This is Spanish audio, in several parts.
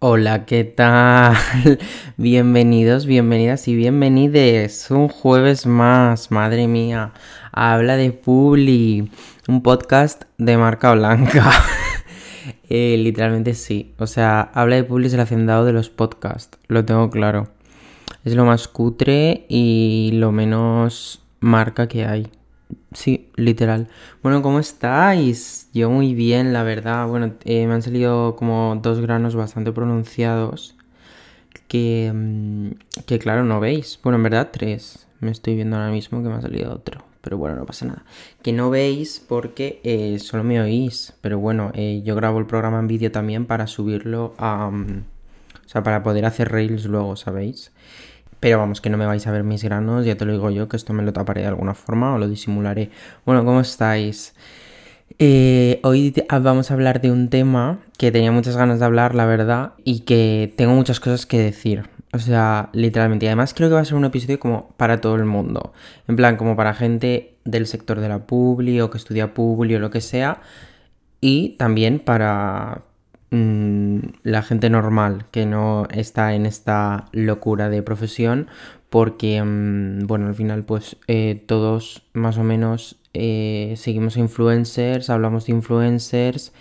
Hola, ¿qué tal? Bienvenidos, bienvenidas y bienvenides. Un jueves más, madre mía. Habla de Publi, un podcast de marca blanca. Eh, literalmente sí. O sea, habla de Publi es el hacendado de los podcasts, lo tengo claro. Es lo más cutre y lo menos marca que hay. Sí, literal. Bueno, ¿cómo estáis? Yo muy bien, la verdad. Bueno, eh, me han salido como dos granos bastante pronunciados que, mm, que, claro, no veis. Bueno, en verdad tres. Me estoy viendo ahora mismo que me ha salido otro. Pero bueno, no pasa nada. Que no veis porque eh, solo me oís. Pero bueno, eh, yo grabo el programa en vídeo también para subirlo a... Mm, o sea, para poder hacer reels luego, ¿sabéis? Pero vamos, que no me vais a ver mis granos, ya te lo digo yo, que esto me lo taparé de alguna forma o lo disimularé. Bueno, ¿cómo estáis? Eh, hoy vamos a hablar de un tema que tenía muchas ganas de hablar, la verdad, y que tengo muchas cosas que decir. O sea, literalmente. Y además creo que va a ser un episodio como para todo el mundo. En plan, como para gente del sector de la publi o que estudia publi o lo que sea. Y también para, Mm, la gente normal que no está en esta locura de profesión porque mm, bueno al final pues eh, todos más o menos eh, seguimos influencers hablamos de influencers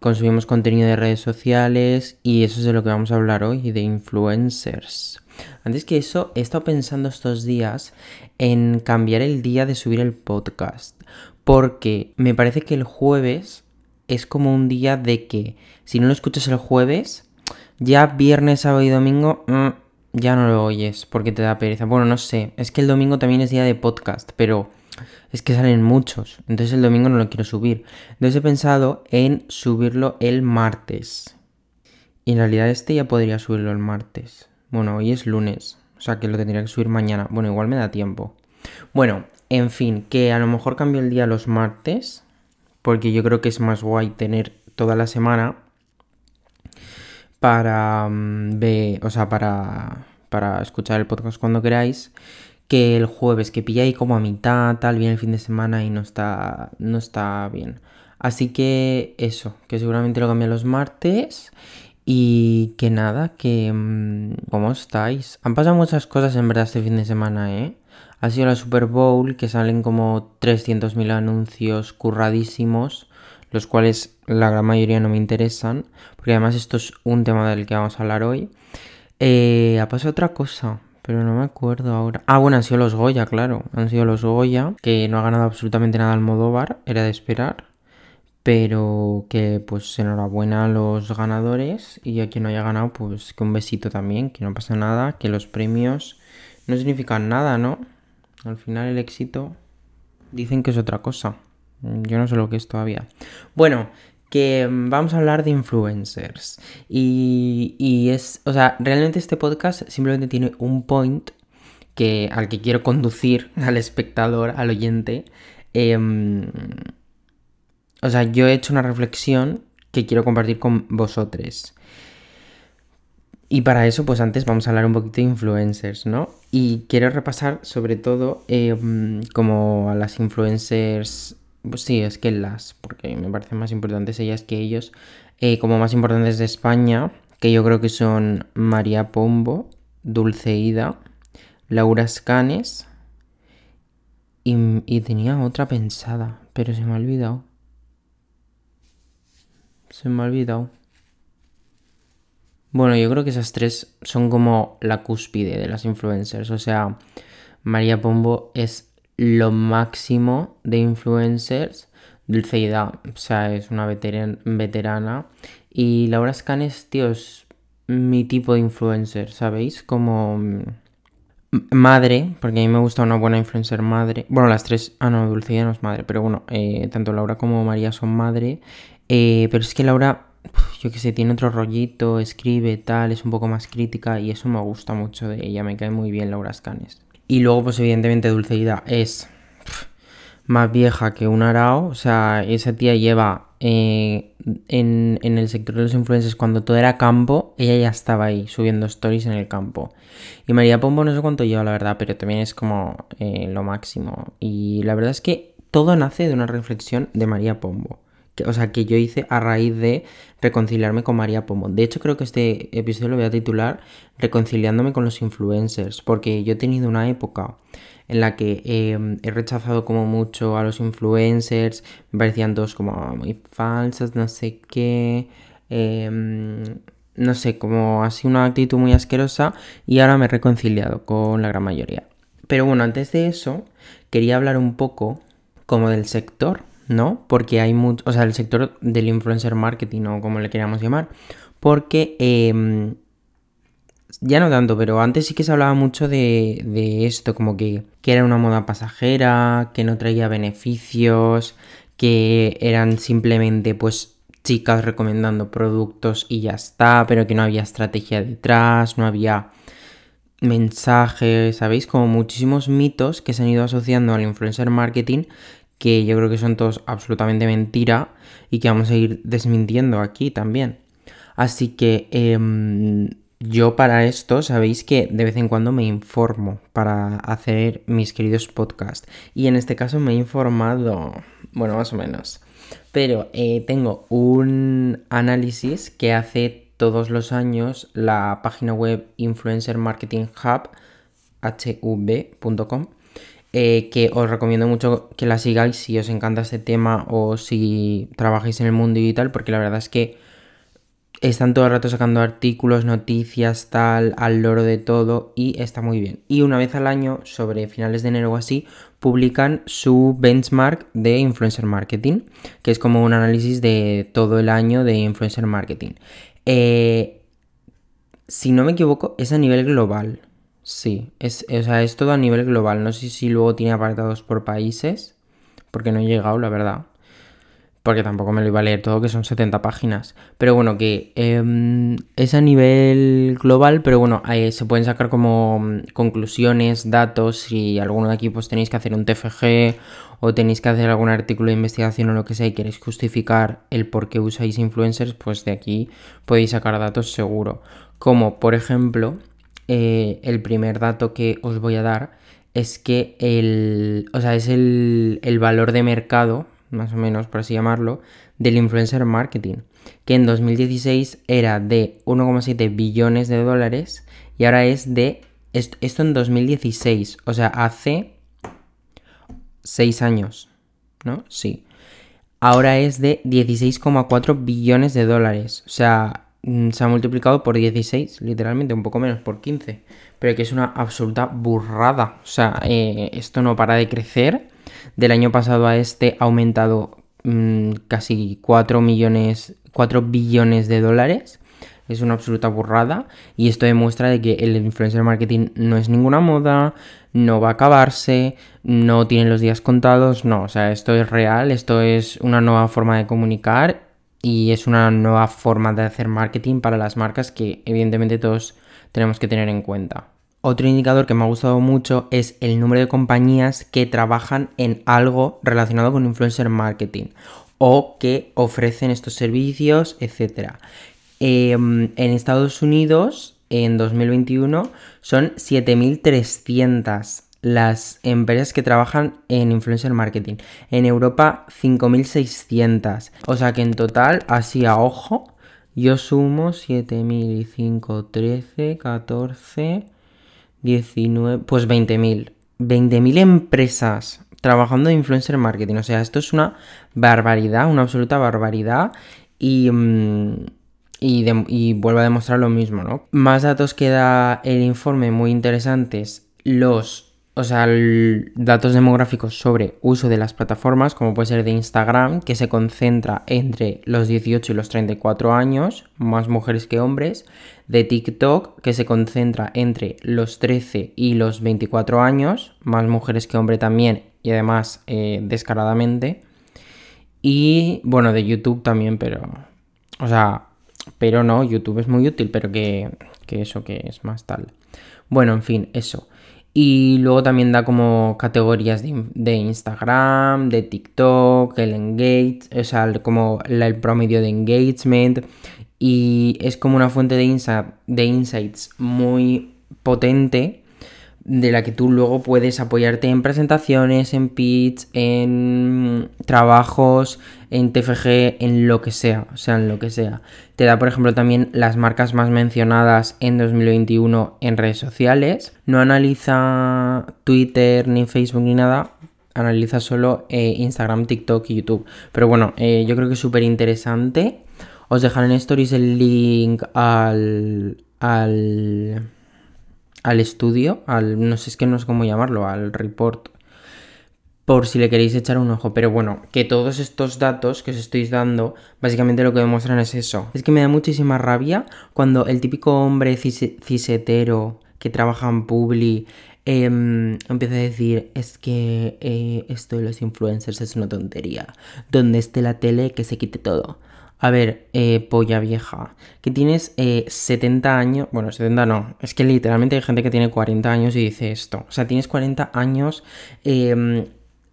consumimos contenido de redes sociales y eso es de lo que vamos a hablar hoy de influencers. Antes que eso he estado pensando estos días en cambiar el día de subir el podcast porque me parece que el jueves es como un día de que si no lo escuchas el jueves, ya viernes, sábado y domingo mm, ya no lo oyes porque te da pereza. Bueno, no sé, es que el domingo también es día de podcast, pero es que salen muchos, entonces el domingo no lo quiero subir. Entonces he pensado en subirlo el martes. Y en realidad este ya podría subirlo el martes. Bueno, hoy es lunes, o sea que lo tendría que subir mañana. Bueno, igual me da tiempo. Bueno, en fin, que a lo mejor cambio el día los martes porque yo creo que es más guay tener toda la semana para mm, ver, o sea, para, para escuchar el podcast cuando queráis, que el jueves, que pilla ahí como a mitad, tal, viene el fin de semana y no está, no está bien. Así que eso, que seguramente lo cambie los martes y que nada, que... Mm, ¿Cómo estáis? Han pasado muchas cosas en verdad este fin de semana, ¿eh? Ha sido la Super Bowl, que salen como 300.000 anuncios curradísimos, los cuales la gran mayoría no me interesan, porque además esto es un tema del que vamos a hablar hoy. Eh, ha pasado otra cosa, pero no me acuerdo ahora. Ah, bueno, han sido los Goya, claro. Han sido los Goya, que no ha ganado absolutamente nada Almodóvar, era de esperar. Pero que pues enhorabuena a los ganadores y a quien no haya ganado, pues que un besito también, que no pasa nada, que los premios no significan nada, ¿no? Al final el éxito dicen que es otra cosa. Yo no sé lo que es todavía. Bueno, que vamos a hablar de influencers. Y, es, o sea, realmente este podcast simplemente tiene un point que, al que quiero conducir al espectador, al oyente. Em, o sea, yo he hecho una reflexión que quiero compartir con vosotros. Y para eso, pues antes vamos a hablar un poquito de influencers, ¿no? Y quiero repasar sobre todo em, como a las influencers, pues sí, es que las, porque me parecen más importantes ellas que ellos, eh, como más importantes de España, que yo creo que son María Pombo, Dulceida, Laura Scanes y, y tenía otra pensada, pero se me ha olvidado. Se me ha olvidado. Bueno, yo creo que esas tres son como la cúspide de las influencers. O sea, María Pombo es lo máximo de influencers. Dulceida, o sea, es una veterana. Y Laura Scanes, tío, es mi tipo de influencer, ¿sabéis? Como mm, madre, porque a mí me gusta una buena influencer madre. Bueno, las tres, ah, no, Dulceida no es madre, pero bueno, eh, tanto Laura como María son madre. Eh, pero es que Laura yo que sé, tiene otro rollito, escribe tal, es un poco más crítica y eso me gusta mucho de ella, me cae muy bien Laura Scanes. Y luego, pues evidentemente Dulceida es más vieja que un arao, o sea, esa tía lleva eh, en, el sector de los influencers cuando todo era campo, ella ya estaba ahí subiendo stories en el campo. Y María Pombo no sé cuánto lleva, la verdad, pero también es como eh, lo máximo. Y la verdad es que todo nace de una reflexión de María Pombo que, o sea, que yo hice a raíz de reconciliarme con María Pomo. De hecho, creo que este episodio lo voy a titular Reconciliándome con los influencers, porque yo he tenido una época en la que em, he rechazado como mucho a los influencers, me parecían todos como muy falsos, no sé qué, em, no sé, como así una actitud muy asquerosa y ahora me he reconciliado con la gran mayoría. Pero bueno, antes de eso, quería hablar un poco como del sector, ¿no? Porque hay mucho, o sea, el sector del influencer marketing o como le queríamos llamar, porque em, ya no tanto, pero antes sí que se hablaba mucho de, de esto, como que, que, era una moda pasajera, que no traía beneficios, que eran simplemente pues chicas recomendando productos y ya está, pero que no había estrategia detrás, no había mensajes, ¿sabéis? Como muchísimos mitos que se han ido asociando al influencer marketing que yo creo que son todos absolutamente mentira y que vamos a ir desmintiendo aquí también. Así que em, yo para esto sabéis que de vez en cuando me informo para hacer mis queridos podcasts. Y en este caso me he informado, bueno, más o menos. Pero eh, tengo un análisis que hace todos los años la página web Influencer Marketing Hub, hv.com eh, que os recomiendo mucho que la sigáis si os encanta este tema o si trabajáis en el mundo digital, porque la verdad es que están todo el rato sacando artículos, noticias, tal, al loro de todo y está muy bien. Y una vez al año, sobre finales de enero o así, publican su benchmark de influencer marketing, que es como un análisis de todo el año de influencer marketing. Eh, si no me equivoco, es a nivel global. Sí, es, o sea, es todo a nivel global. No sé si luego tiene apartados por países, porque no he llegado, la verdad. Porque tampoco me lo iba a leer todo, que son 70 páginas. Pero bueno, que em, es a nivel global, pero bueno, se pueden sacar como mm, conclusiones, datos. Si alguno de aquí pues tenéis que hacer un TFG o tenéis que hacer algún artículo de investigación o lo que sea y queréis justificar el por qué usáis influencers, pues de aquí podéis sacar datos seguro. Como por ejemplo, eh, el primer dato que os voy a dar es que el, o sea, es el, el valor de mercado, más o menos por así llamarlo, del influencer marketing, que en 2016 era de 1,7 billones de dólares y ahora es de esto en 2016, o sea, hace 6 años, ¿no? Sí. Ahora es de 16,4 billones de dólares, o sea, se ha multiplicado por 16, literalmente, un poco menos, por 15. Pero que es una absoluta burrada. O sea, eh, esto no para de crecer. Del año pasado a este ha aumentado mm, casi 4 millones, 4 billones de dólares. Es una absoluta burrada. Y esto demuestra de que el influencer marketing no es ninguna moda, no va a acabarse, no tiene los días contados. No, o sea, esto es real, esto es una nueva forma de comunicar y es una nueva forma de hacer marketing para las marcas que evidentemente todos tenemos que tener en cuenta. Otro indicador que me ha gustado mucho es el número de compañías que trabajan en algo relacionado con influencer marketing o que ofrecen estos servicios, etc. Em, en Estados Unidos, en 2021, son 7.300 las empresas que trabajan en influencer marketing. En Europa 5.600. O sea que en total, así a ojo, yo sumo 7.000 5, 13, 14, 19, pues 20.000. 20.000 empresas trabajando en influencer marketing. O sea, esto es una barbaridad, una absoluta barbaridad. Y... Mm, y, y, vuelvo a demostrar lo mismo, ¿no? Más datos que da el informe muy interesantes. Los o sea, datos demográficos sobre uso de las plataformas, como puede ser de Instagram, que se concentra entre los 18 y los 34 años, más mujeres que hombres, de TikTok, que se concentra entre los 13 y los 24 años, más mujeres que hombres también, y además eh, descaradamente, y bueno, de YouTube también, pero, o sea, pero no, YouTube es muy útil, pero que, que eso que es más tal. Bueno, en fin, eso. Y luego también da como categorías de, Instagram, de TikTok, el engage, o sea, como el promedio de engagement. Y es como una fuente de, de insights muy potente de la que tú luego puedes apoyarte en presentaciones, en pitch, en trabajos, en TFG, en lo que sea, o sea, en lo que sea. Te da, por ejemplo, también las marcas más mencionadas en 2021 en redes sociales. No analiza Twitter, ni Facebook, ni nada. Analiza solo eh, Instagram, TikTok y YouTube. Pero bueno, eh, yo creo que es súper interesante. Os dejaré en stories el link al... al al estudio, al no sé es que no sé cómo llamarlo, al report, por si le queréis echar un ojo. Pero bueno, que todos estos datos que os estoy dando, básicamente lo que demuestran es eso. Es que me da muchísima rabia cuando el típico hombre cisetero que trabaja en Publi em, empieza a decir, es que eh, esto de los influencers es una tontería. Donde esté la tele, que se quite todo. A ver, eh, polla vieja, que tienes 70 eh, años, bueno, 70 no, es que literalmente hay gente que tiene 40 años y dice esto. O sea, tienes 40 años, em,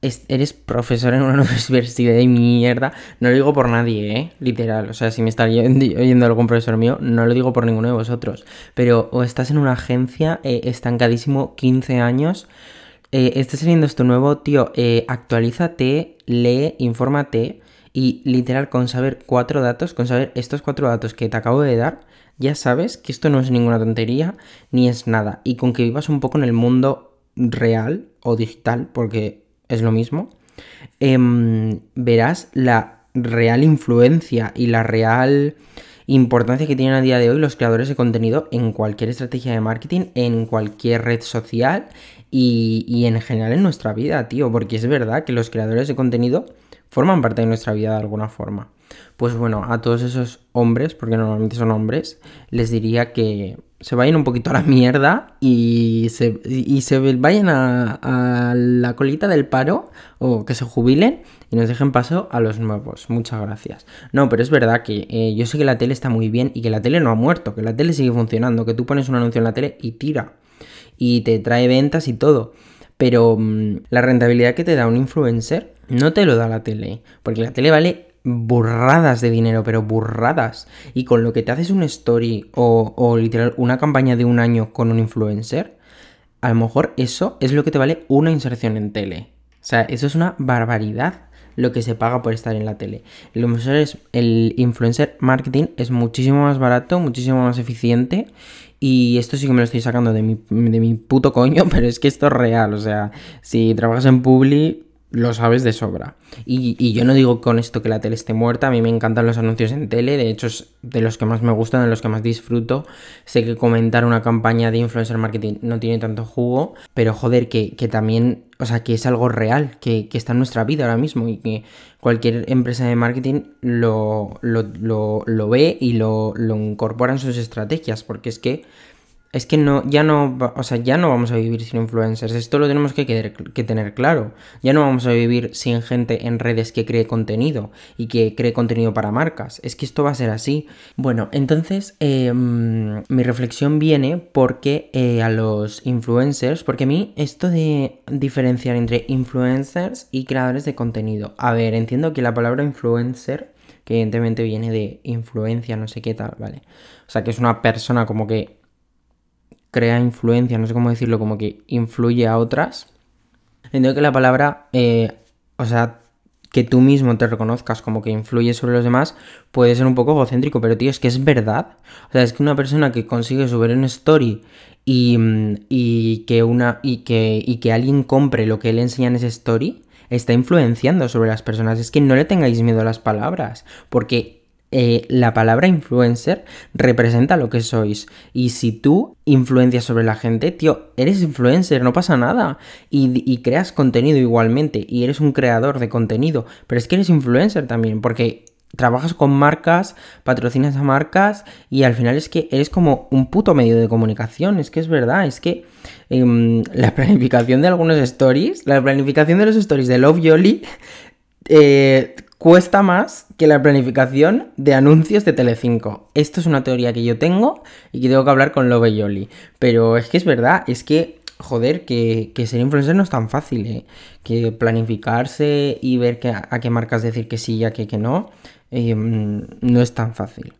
eres profesor en una universidad de mierda. No lo digo por nadie, ¿eh? Literal. O sea, si me está oyendo algún profesor mío, no lo digo por ninguno de vosotros. Pero o estás en una agencia eh, estancadísimo 15 años. Eh, estás saliendo esto nuevo, tío. actualízate, lee, infórmate y literal, con saber cuatro datos, con saber estos cuatro datos que te acabo de dar, ya sabes que esto no es ninguna tontería ni es nada. Y con que vivas un poco en el mundo real o digital, porque es lo mismo, em, verás la real influencia y la real importancia que tienen a día de hoy los creadores de contenido en cualquier estrategia de marketing, en cualquier red social y, y en general en nuestra vida, tío. Porque es verdad que los creadores de contenido forman parte de nuestra vida de alguna forma. Pues bueno, a todos esos hombres, porque normalmente son hombres, les diría que se vayan un poquito a la mierda y se, y se vayan a, la colita del paro o que se jubilen y nos dejen paso a los nuevos. Muchas gracias. No, pero es verdad que eh, yo sé que la tele está muy bien y que la tele no ha muerto, que la tele sigue funcionando, que tú pones un anuncio en la tele y tira y te trae ventas y todo. Pero mm, la rentabilidad que te da un influencer no te lo da la tele, porque la tele vale burradas de dinero, pero burradas. Y con lo que te haces un story o, literal una campaña de un año con un influencer, a lo mejor eso es lo que te vale una inserción en tele. O sea, eso es una barbaridad lo que se paga por estar en la tele. El influencer, el influencer marketing es muchísimo más barato, muchísimo más eficiente. Y esto sí que me lo estoy sacando de mi, de mi puto coño, pero es que esto es real. O sea, si trabajas en Publi, lo sabes de sobra. Y, yo no digo con esto que la tele esté muerta, a mí me encantan los anuncios en tele, de hecho es de los que más me gustan, de los que más disfruto. Sé que comentar una campaña de influencer marketing no tiene tanto jugo, pero joder, que, también, o sea, que es algo real, que, está en nuestra vida ahora mismo y que cualquier empresa de marketing lo, lo, ve y lo, lo incorpora en sus estrategias, porque es que es que no, ya no, o sea, ya no vamos a vivir sin influencers. Esto lo tenemos que, que, tener claro. Ya no vamos a vivir sin gente en redes que cree contenido y que cree contenido para marcas. Es que esto va a ser así. Bueno, entonces em, mi reflexión viene porque eh, a los influencers, porque a mí esto de diferenciar entre influencers y creadores de contenido. A ver, entiendo que la palabra influencer, que evidentemente viene de influencia, no sé qué tal, ¿vale? O sea, que es una persona como que crea influencia, no sé cómo decirlo, como que influye a otras. Entiendo que la palabra, eh, o sea, que tú mismo te reconozcas como que influye sobre los demás puede ser un poco egocéntrico, pero tío, es que es verdad. O sea, es que una persona que consigue subir una story y, mm, y que una y que, y que alguien compre lo que él enseña en esa story está influenciando sobre las personas. Es que no le tengáis miedo a las palabras, porque eh, la palabra influencer representa lo que sois. Y si tú influencias sobre la gente, tío, eres influencer, no pasa nada. Y, creas contenido igualmente. Y eres un creador de contenido. Pero es que eres influencer también. Porque trabajas con marcas, patrocinas a marcas. Y al final es que eres como un puto medio de comunicación. Es que es verdad. Es que em, la planificación de algunos stories, la planificación de los stories de Love Yoli. Eh, cuesta más que la planificación de anuncios de Telecinco. Esto es una teoría que yo tengo y que tengo que hablar con Love Yoli. Pero es que es verdad, es que, joder, que, ser influencer no es tan fácil, ¿eh? Que planificarse y ver a qué marcas decir que sí y a qué que no, em, no es tan fácil.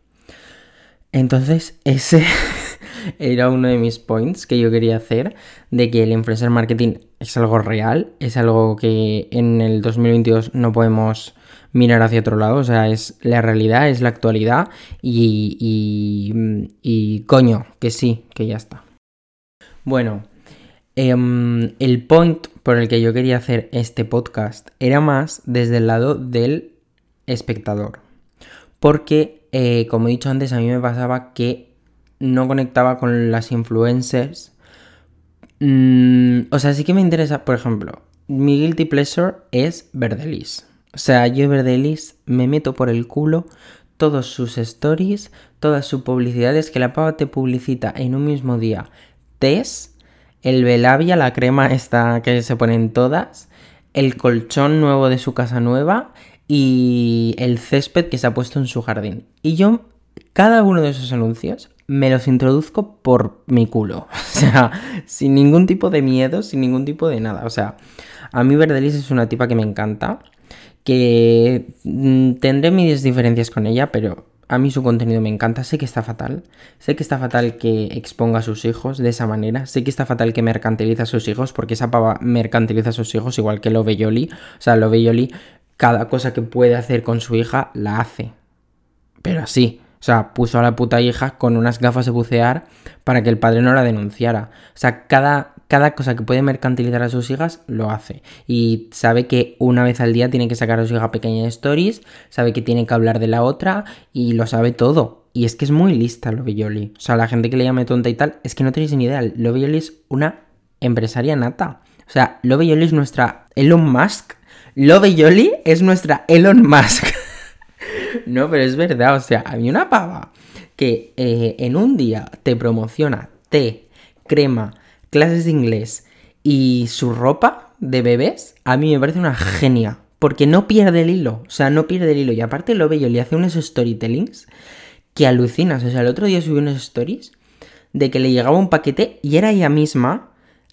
Entonces, ese... era uno de mis points que yo quería hacer, de que el influencer marketing es algo real, es algo que en el 2022 no podemos mirar hacia otro lado, o sea, es la realidad, es la actualidad y, y, y coño, que sí, que ya está. Bueno, em, el point por el que yo quería hacer este podcast era más desde el lado del espectador. Porque, eh, como he dicho antes, a mí me pasaba que no conectaba con las influencers. Mm, o sea, sí que me interesa, por ejemplo, mi guilty pleasure es Verdelis. O sea, yo Verdelis me meto por el culo todos sus stories, todas sus publicidades, que la pava te publicita en un mismo día. Tess, el Belavia, la crema esta que se ponen todas, el colchón nuevo de su casa nueva y el césped que se ha puesto en su jardín. Y yo, cada uno de esos anuncios, me los introduzco por mi culo. O sea, sin ningún tipo de miedo, sin ningún tipo de nada. O sea, a mí Verdelis es una tipa que me encanta, que mm, tendré mis diferencias con ella, pero a mí su contenido me encanta. Sé que está fatal. Sé que está fatal que exponga a sus hijos de esa manera. Sé que está fatal que mercantiliza a sus hijos, porque esa pava mercantiliza a sus hijos igual que Love Yoli. O sea, Love Yoli cada cosa que puede hacer con su hija la hace. Pero así. O sea, puso a la puta hija con unas gafas de bucear para que el padre no la denunciara. O sea, cada, cada cosa que puede mercantilizar a sus hijas lo hace. Y sabe que una vez al día tiene que sacar a su hija pequeña stories, sabe que tiene que hablar de la otra y lo sabe todo. Y es que es muy lista Yoli. O sea, la gente que le llame tonta y tal, es que no tenéis ni idea. Yoli es una empresaria nata. O sea, Yoli es nuestra Elon Musk Love Yoli es nuestra Elon Musk. no, pero es verdad, o sea, hay una pava que eh, en un día te promociona té, crema, clases de inglés y su ropa de bebés, a mí me parece una genia. Porque no pierde el hilo, o sea, no pierde el hilo. Y aparte Love Yoli hace unos storytellings que alucinas. O sea, el otro día subí unos stories de que le llegaba un paquete y era ella misma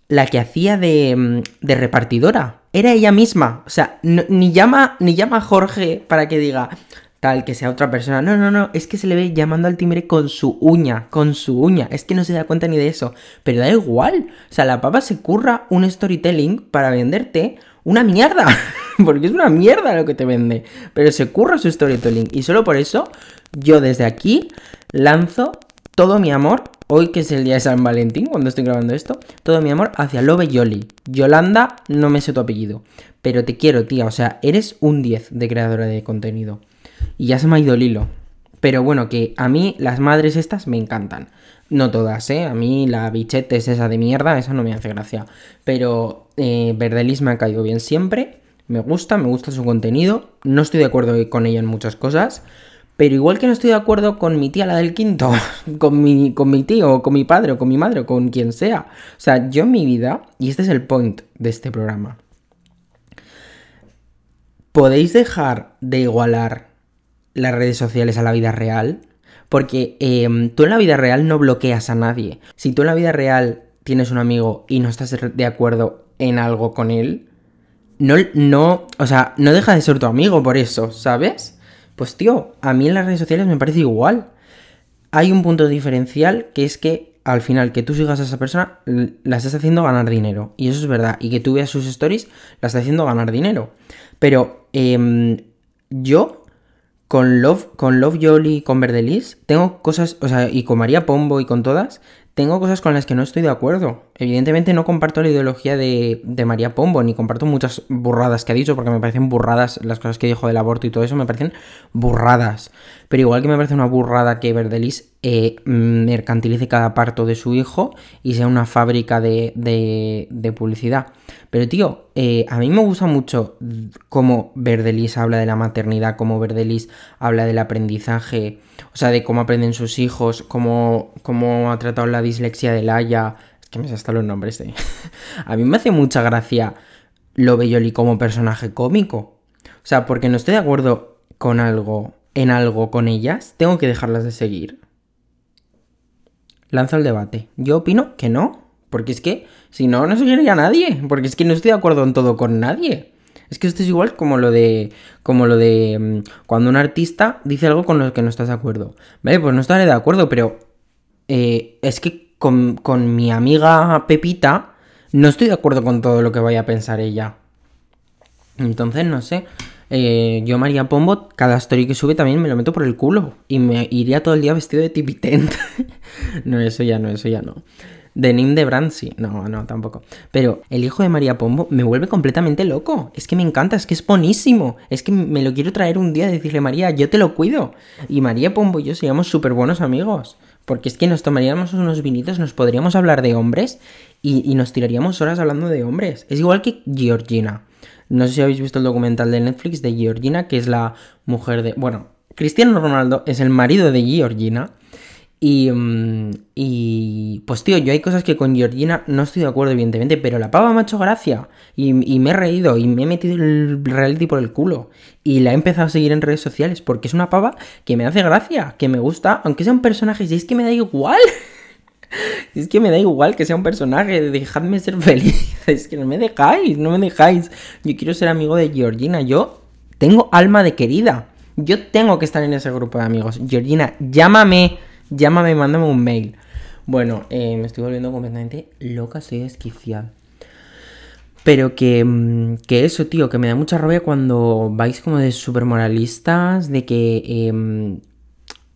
la que hacía de, mm, de repartidora era ella misma. O sea, ni, llama, ni llama a Jorge para que diga tal, que sea otra persona. No, no, no, es que se le ve llamando al timbre con su uña, con su uña. Es que no se da cuenta ni de eso. Pero da igual. O sea, la papa se curra un storytelling para venderte una mierda. Porque es una mierda lo que te vende. Pero se curra su storytelling. Y solo por eso, yo desde aquí lanzo todo mi amor hoy que es el día de San Valentín, cuando estoy grabando esto, todo mi amor hacia Love Yoli. Yolanda, no me sé tu apellido, pero te quiero, tía, o sea, eres un 10 de creadora de contenido. Y ya se me ha ido el hilo. Pero bueno, que a mí las madres estas me encantan. No todas, ¿eh? A mí la bichete es esa de mierda, esa no me hace gracia. Pero eh, Verdelis me ha caído bien siempre. Me gusta, me gusta su contenido. No estoy de acuerdo con ella en muchas cosas. Pero igual que no estoy de acuerdo con mi tía, la del quinto, con mi, con mi tío, o con mi padre, o con mi madre, o con quien sea. O sea, yo en mi vida, y este es el point de este programa, podéis dejar de igualar las redes sociales a la vida real. Porque em, tú en la vida real no bloqueas a nadie. Si tú en la vida real tienes un amigo y no estás de acuerdo en algo con él, no, no, o sea, no deja de ser tu amigo por eso, ¿sabes? Pues tío, a mí en las redes sociales me parece igual. Hay un punto diferencial que es que al final que tú sigas a esa persona la estás haciendo ganar dinero. Y eso es verdad. Y que tú veas sus stories la estás haciendo ganar dinero. Pero em, yo con Love, con Love Yoli, con Verdelis, tengo cosas, o sea, y con María Pombo y con todas, tengo cosas con las que no estoy de acuerdo. Evidentemente no comparto la ideología de, María Pombo, ni comparto muchas burradas que ha dicho, porque me parecen burradas las cosas que dijo del aborto y todo eso, me parecen burradas. Pero igual que me parece una burrada que Verdelis eh, mercantilice cada parto de su hijo y sea una fábrica de, de, publicidad. Pero tío, eh, a mí me gusta mucho cómo Verdelis habla de la maternidad, cómo Verdelis habla del aprendizaje, o sea, de cómo aprenden sus hijos, cómo, cómo ha tratado la dislexia de Laia. Es que me sé hasta los nombres de... a mí me hace mucha gracia lo Belloli como personaje cómico. O sea, porque no estoy de acuerdo con algo en algo con ellas, tengo que dejarlas de seguir. Lanzo el debate. Yo opino que no. Porque es que, si no, no seguiría a nadie. Porque es que no estoy de acuerdo en todo con nadie. Es que esto es igual como lo de. Como lo de. Mm, cuando un artista dice algo con lo que no estás de acuerdo. Vale, pues no estaré de acuerdo, pero. Eh, es que con, con mi amiga Pepita no estoy de acuerdo con todo lo que vaya a pensar ella. Entonces, no sé. Eh, yo, María Pombo, cada story que sube también me lo meto por el culo. Y me iría todo el día vestido de tipitent. no, eso ya no, eso ya no. De Nim de Brancy. No, no, tampoco. Pero el hijo de María Pombo me vuelve completamente loco. Es que me encanta, es que es bonísimo. Es que me lo quiero traer un día y decirle, María, yo te lo cuido. Y María Pombo y yo seríamos súper buenos amigos. Porque es que nos tomaríamos unos vinitos, nos podríamos hablar de hombres y, y nos tiraríamos horas hablando de hombres. Es igual que Georgina. No sé si habéis visto el documental de Netflix de Georgina, que es la mujer de... Bueno, Cristiano Ronaldo es el marido de Georgina. Y, mm, y pues tío, yo hay cosas que con Georgina no estoy de acuerdo, evidentemente, pero la pava me ha hecho gracia. Y, y, me he reído y me he metido el reality por el culo. Y la he empezado a seguir en redes sociales porque es una pava que me hace gracia, que me gusta, aunque sea un personaje, si es que me da igual. Es que me da igual que sea un personaje, dejadme ser feliz. Es que no me dejáis, no me dejáis. Yo quiero ser amigo de Georgina. Yo tengo alma de querida. Yo tengo que estar en ese grupo de amigos. Georgina, llámame, llámame, mándame un mail. Bueno, eh, me estoy volviendo completamente loca, estoy desquiciada. Pero que, mm, que, eso, tío, que me da mucha rabia cuando vais como de super moralistas, de que eh,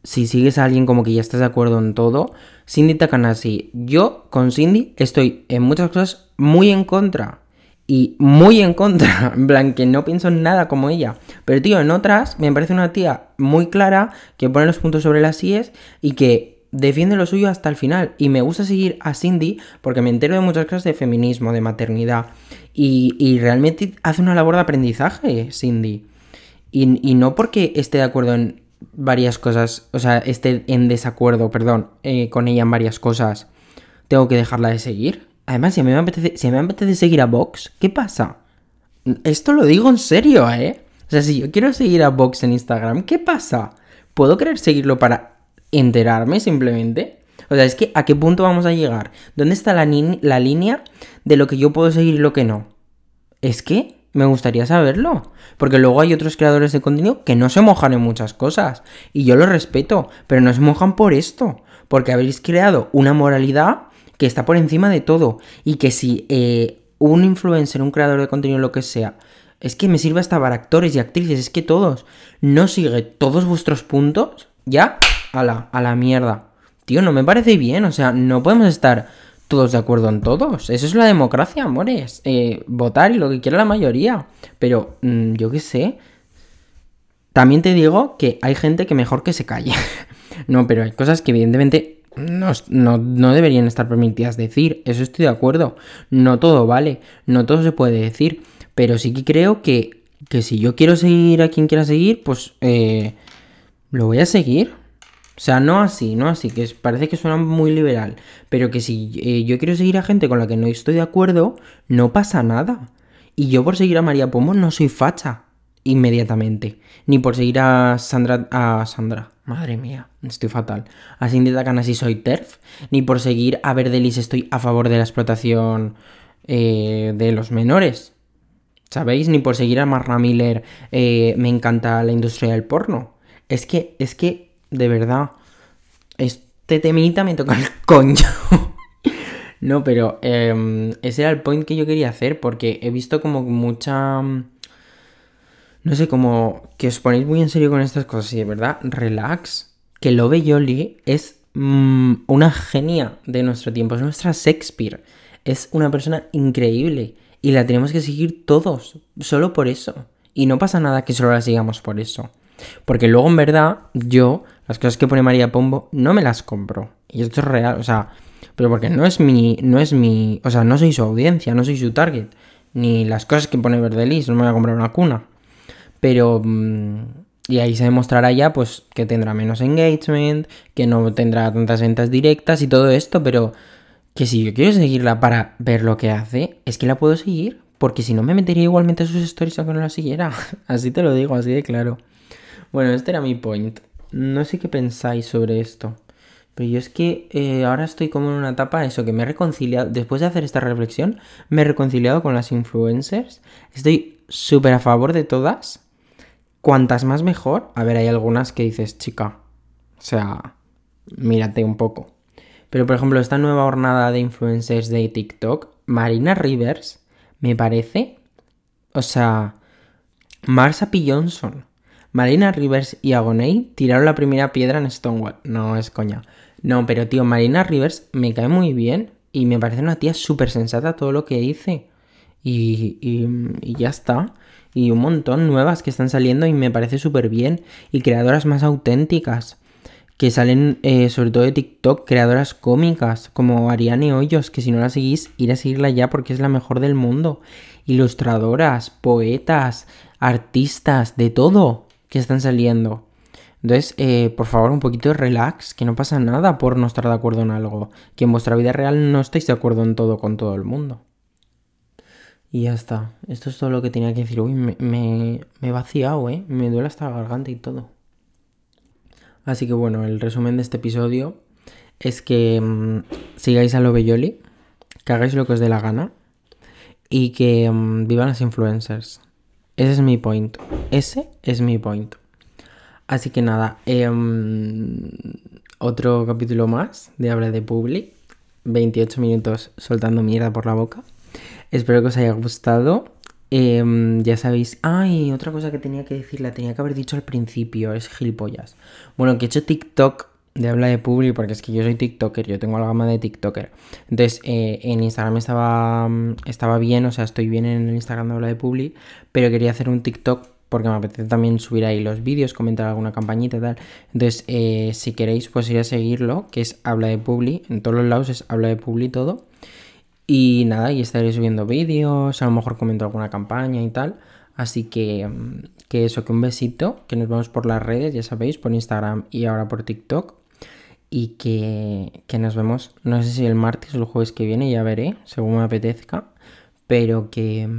si sigues a alguien como que ya estás de acuerdo en todo. Cindy Takanashi, yo con Cindy estoy en muchas cosas muy en contra. Y muy en contra, en plan que no pienso en nada como ella. Pero tío, en otras me parece una tía muy clara, que pone los puntos sobre las IES y que defiende lo suyo hasta el final. Y me gusta seguir a Cindy porque me entero de muchas cosas de feminismo, de maternidad. Y, y realmente hace una labor de aprendizaje, Cindy. Y, y no porque esté de acuerdo en, varias cosas, o sea, esté en desacuerdo, perdón, eh, con ella en varias cosas, tengo que dejarla de seguir. Además, si a mí me apetece, si me apetece seguir a Vox, ¿qué pasa? Esto lo digo en serio, ¿eh? O sea, si yo quiero seguir a Vox en Instagram, ¿qué pasa? ¿Puedo querer seguirlo para enterarme simplemente? O sea, es que ¿a qué punto vamos a llegar? ¿Dónde está la línea de lo que yo puedo seguir y lo que no? Es que me gustaría saberlo. Porque luego hay otros creadores de contenido que no se mojan en muchas cosas. Y yo lo respeto, pero no se mojan por esto. Porque habéis creado una moralidad que está por encima de todo. Y que si eh, un influencer, un creador de contenido, lo que sea, es que me sirve hasta para actores y actrices, es que todos, no sigue todos vuestros puntos, ya, a la, a la mierda. Tío, no me parece bien, o sea, no podemos estar todos de acuerdo en todos. Eso es la democracia, amores. Eh, votar y lo que quiera la mayoría. Pero mmm, yo qué sé. También te digo que hay gente que mejor que se calle. no, pero hay cosas que evidentemente no, no, no, deberían estar permitidas decir. Eso estoy de acuerdo. No todo vale. No todo se puede decir. Pero sí que creo que, que si yo quiero seguir a quien quiera seguir, pues eh, lo voy a seguir. O sea, no así, no así, que parece que suena muy liberal, pero que si eh, yo quiero seguir a gente con la que no estoy de acuerdo, no pasa nada. Y yo por seguir a María Pomo no soy facha inmediatamente, ni por seguir a Sandra, a Sandra, madre mía, estoy fatal, a Cindy si soy TERF, ni por seguir a Verdelis estoy a favor de la explotación eh, de los menores. ¿Sabéis? Ni por seguir a Marna Miller eh, me encanta la industria del porno. Es que, es que de verdad, este temita me toca el coño. no, pero eh, ese era el point que yo quería hacer porque he visto como mucha... No sé, como que os ponéis muy en serio con estas cosas y de verdad, relax. Que Love Yoli es mmm, una genia de nuestro tiempo, es nuestra Shakespeare. Es una persona increíble y la tenemos que seguir todos, solo por eso. Y no pasa nada que solo la sigamos por eso. Porque luego en verdad yo las cosas que pone María Pombo no me las compro. Y esto es real, o sea, pero porque no es mi, no es mi, o sea, no soy su audiencia, no soy su target. Ni las cosas que pone Verdelis, no me voy a comprar una cuna. Pero... Mm, y ahí se demostrará ya, pues, que tendrá menos engagement, que no tendrá tantas ventas directas y todo esto, pero que si yo quiero seguirla para ver lo que hace, es que la puedo seguir, porque si no me metería igualmente a sus stories aunque no la siguiera. así te lo digo, así de claro. Bueno, este era mi point. No sé qué pensáis sobre esto. Pero yo es que eh, ahora estoy como en una etapa, eso, que me he reconciliado, después de hacer esta reflexión, me he reconciliado con las influencers. Estoy súper a favor de todas. Cuantas más mejor. A ver, hay algunas que dices, chica, o sea, mírate un poco. Pero por ejemplo, esta nueva jornada de influencers de TikTok, Marina Rivers, me parece. O sea, Marsa P. Johnson. Marina Rivers y Agoney tiraron la primera piedra en Stonewall. No, es coña. No, pero tío, Marina Rivers me cae muy bien y me parece una tía súper sensata todo lo que dice. Y, y, ya está. Y un montón nuevas que están saliendo y me parece súper bien. Y creadoras más auténticas. Que salen eh, sobre todo de TikTok, creadoras cómicas como Ariane Hoyos, que si no la seguís, ir a seguirla ya porque es la mejor del mundo. Ilustradoras, poetas, artistas, de todo que están saliendo. Entonces, eh, por favor, un poquito de relax, que no pasa nada por no estar de acuerdo en algo. Que en vuestra vida real no estáis de acuerdo en todo con todo el mundo. Y ya está. Esto es todo lo que tenía que decir. Uy, me, me, he vaciado, ¿eh? Me duele hasta la garganta y todo. Así que bueno, el resumen de este episodio es que mm, sigáis a lo Belloli, que hagáis lo que os dé la gana y que mm, vivan las influencers. Ese es mi point. Ese es mi point. Así que nada, em, otro capítulo más de Habla de Publi. 28 minutos soltando mierda por la boca. Espero que os haya gustado. Em, ya sabéis. Ay, otra cosa que tenía que decir, la tenía que haber dicho al principio, es gilipollas. Bueno, que he hecho TikTok de habla de Publi, porque es que yo soy TikToker, yo tengo la gama de TikToker. Entonces, eh, en Instagram estaba, estaba bien, o sea, estoy bien en el Instagram de habla de Publi, pero quería hacer un TikTok porque me apetece también subir ahí los vídeos, comentar alguna campañita y tal. Entonces, eh, si queréis, pues ir a seguirlo, que es Habla de Publi. En todos los lados es Habla de Publi todo. Y nada, y estaré subiendo vídeos, a lo mejor comento alguna campaña y tal. Así que, mm, que eso, que un besito, que nos vemos por las redes, ya sabéis, por Instagram y ahora por TikTok. Y que, que nos vemos, no sé si el martes o el jueves que viene, ya veré, según me apetezca. Pero que,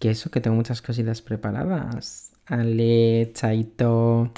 que eso, que tengo muchas cositas preparadas. Ale, chaito.